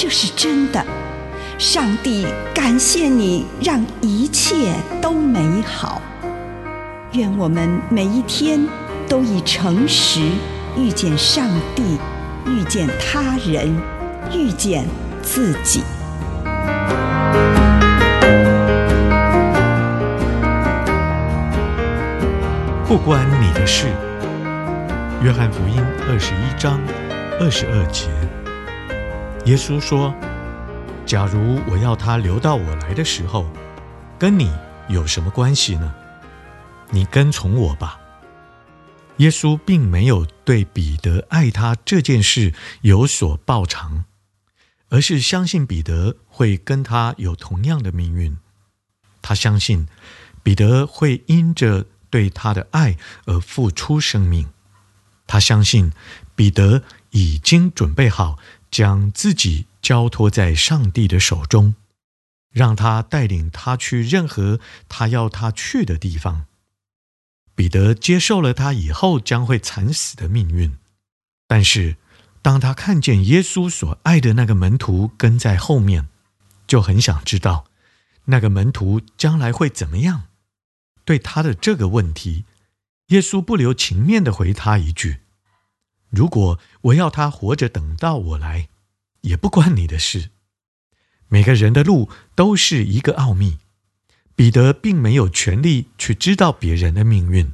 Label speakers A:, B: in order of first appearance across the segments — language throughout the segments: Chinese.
A: 这是真的。上帝感谢你，让一切都美好。愿我们每一天都以诚实遇见上帝，遇见他人，遇见自己。
B: 不关你的事。约翰福音二十一章二十二节，耶稣说：“假如我要他留到我来的时候，跟你有什么关系呢？你跟从我吧。”耶稣并没有对彼得爱他这件事有所报偿，而是相信彼得会跟他有同样的命运。他相信彼得会因着。对他的爱而付出生命，他相信彼得已经准备好将自己交托在上帝的手中，让他带领他去任何他要他去的地方。彼得接受了他以后将会惨死的命运，但是当他看见耶稣所爱的那个门徒跟在后面，就很想知道那个门徒将来会怎么样。对他的这个问题，耶稣不留情面地回他一句：“如果我要他活着等到我来，也不关你的事。”每个人的路都是一个奥秘，彼得并没有权利去知道别人的命运，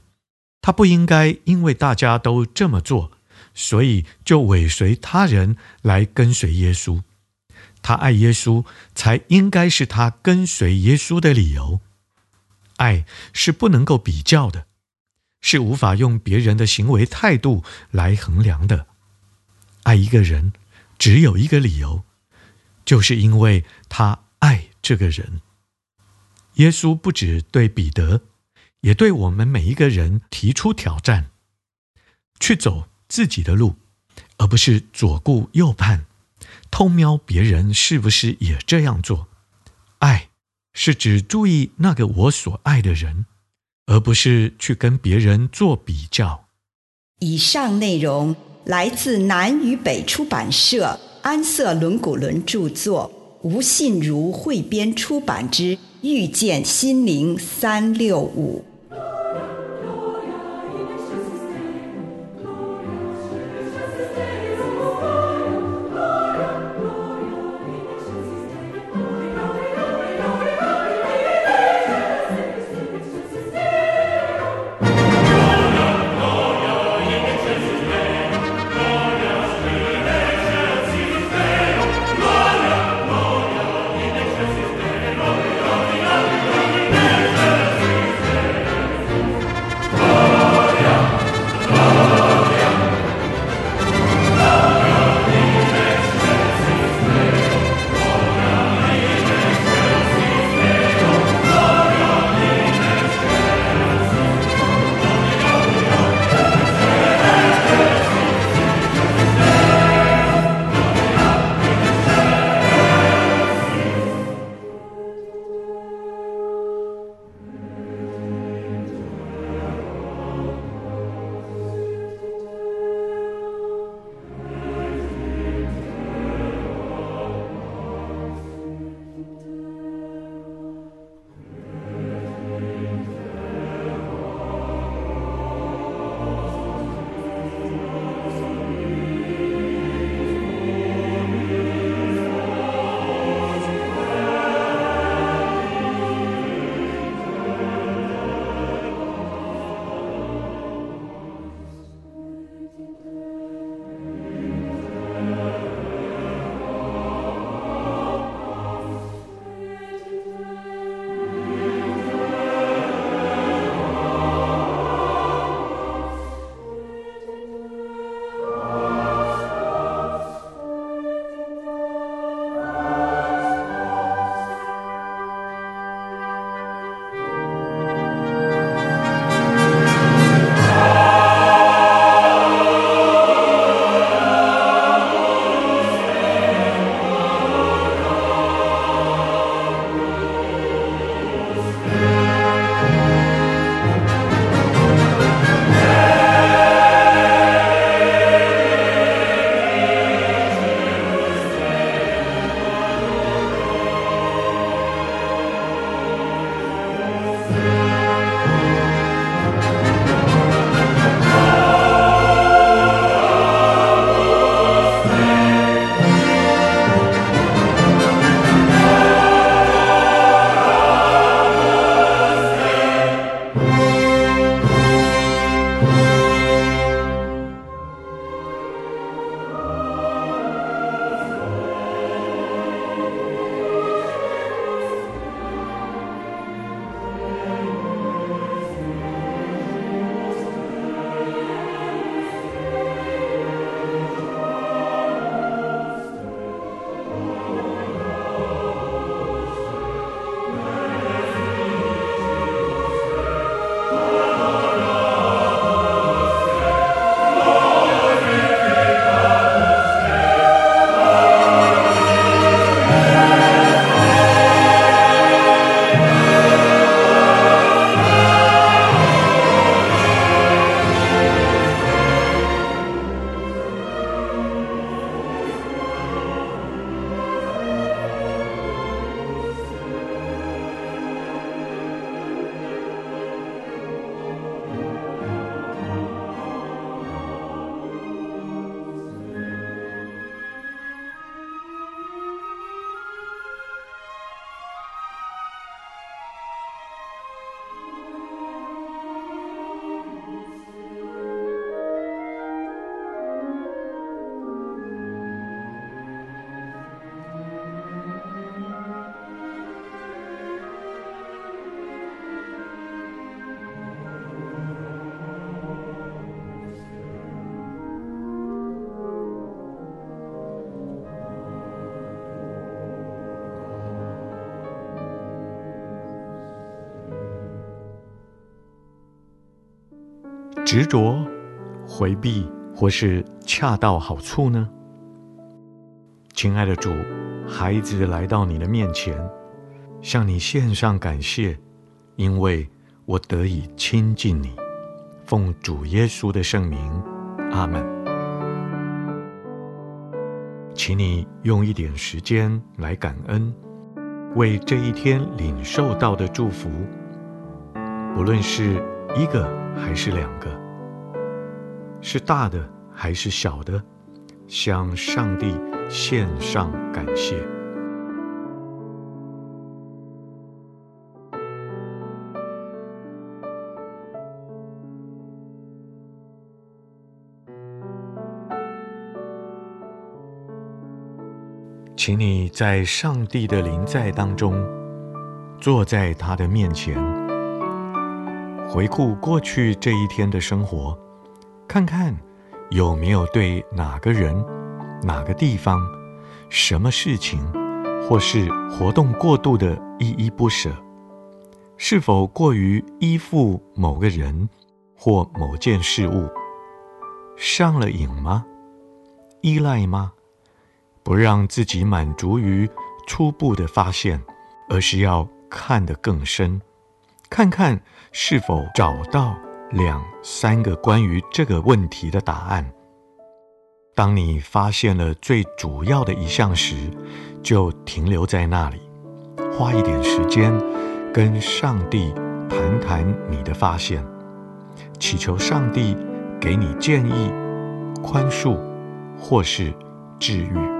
B: 他不应该因为大家都这么做，所以就尾随他人来跟随耶稣。他爱耶稣，才应该是他跟随耶稣的理由。爱是不能够比较的，是无法用别人的行为态度来衡量的。爱一个人只有一个理由，就是因为他爱这个人。耶稣不止对彼得，也对我们每一个人提出挑战：去走自己的路，而不是左顾右盼，偷瞄别人是不是也这样做。爱。是只注意那个我所爱的人，而不是去跟别人做比较。
A: 以上内容来自南与北出版社安瑟伦古伦著作，吴信如汇编出版之《遇见心灵三六五》。
B: Bye. 执着、回避，或是恰到好处呢？亲爱的主，孩子来到你的面前，向你献上感谢，因为我得以亲近你。奉主耶稣的圣名，阿门。请你用一点时间来感恩，为这一天领受到的祝福，不论是一个还是两个，是大的还是小的，向上帝献上感谢。请你在上帝的临在当中，坐在他的面前，回顾过去这一天的生活，看看有没有对哪个人、哪个地方、什么事情，或是活动过度的依依不舍，是否过于依附某个人或某件事物，上了瘾吗？依赖吗？不让自己满足于初步的发现，而是要看得更深，看看是否找到两三个关于这个问题的答案。当你发现了最主要的一项时，就停留在那里，花一点时间跟上帝谈谈你的发现，祈求上帝给你建议、宽恕或是治愈。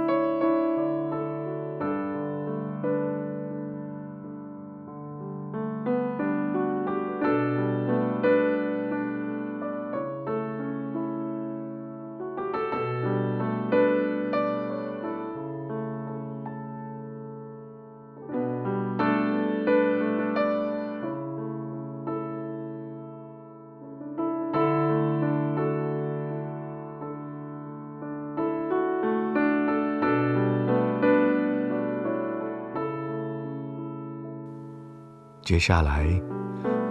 B: 接下来，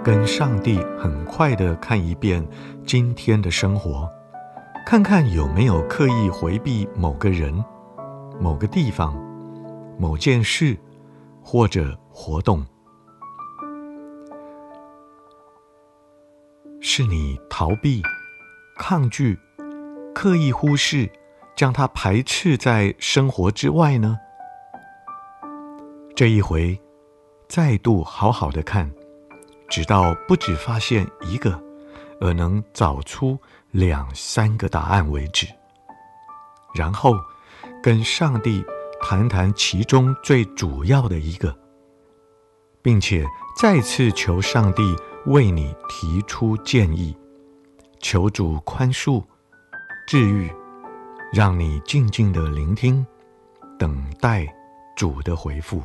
B: 跟上帝很快的看一遍今天的生活，看看有没有刻意回避某个人、某个地方、某件事或者活动，是你逃避、抗拒、刻意忽视，将它排斥在生活之外呢？这一回。再度好好的看，直到不只发现一个，而能找出两三个答案为止。然后跟上帝谈谈其中最主要的一个，并且再次求上帝为你提出建议，求主宽恕、治愈，让你静静的聆听，等待主的回复。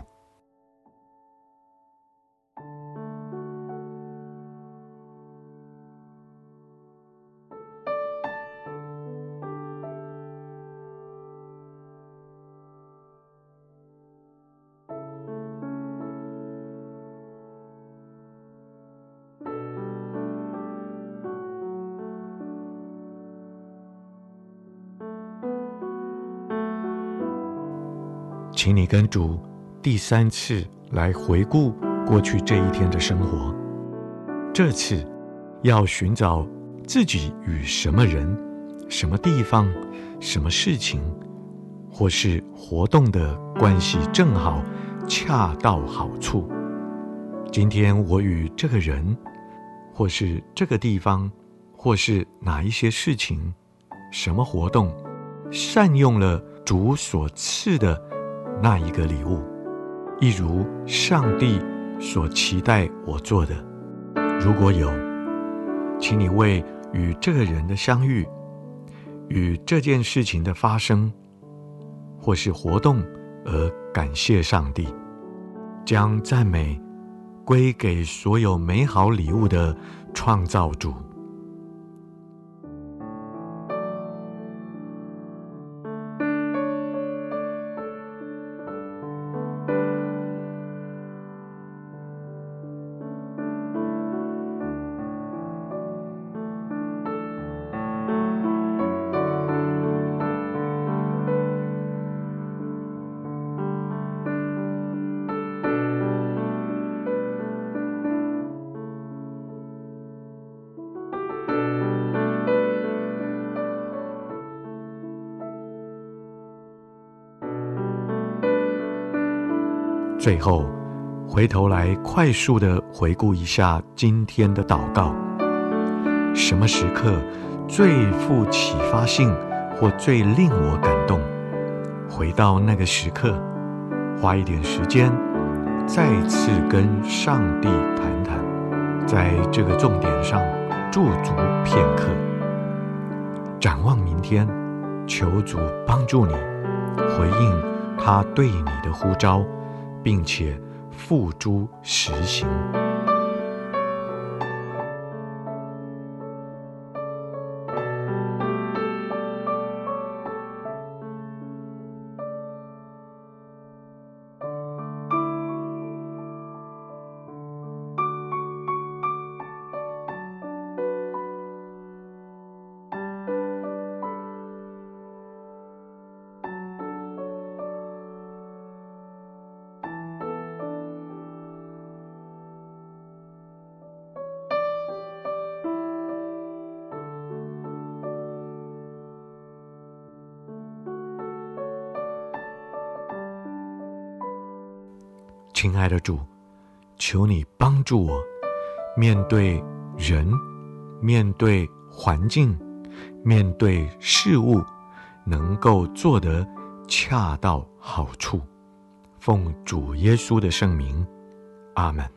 B: 请你跟主第三次来回顾过去这一天的生活，这次要寻找自己与什么人、什么地方、什么事情，或是活动的关系正好恰到好处。今天我与这个人，或是这个地方，或是哪一些事情、什么活动，善用了主所赐的。那一个礼物，一如上帝所期待我做的。如果有，请你为与这个人的相遇、与这件事情的发生，或是活动而感谢上帝，将赞美归给所有美好礼物的创造主。最后，回头来快速的回顾一下今天的祷告：什么时刻最富启发性，或最令我感动？回到那个时刻，花一点时间，再次跟上帝谈谈，在这个重点上驻足片刻。展望明天，求主帮助你回应他对你的呼召，并且付诸实行。亲爱的主，求你帮助我，面对人，面对环境，面对事物，能够做得恰到好处。奉主耶稣的圣名，阿门。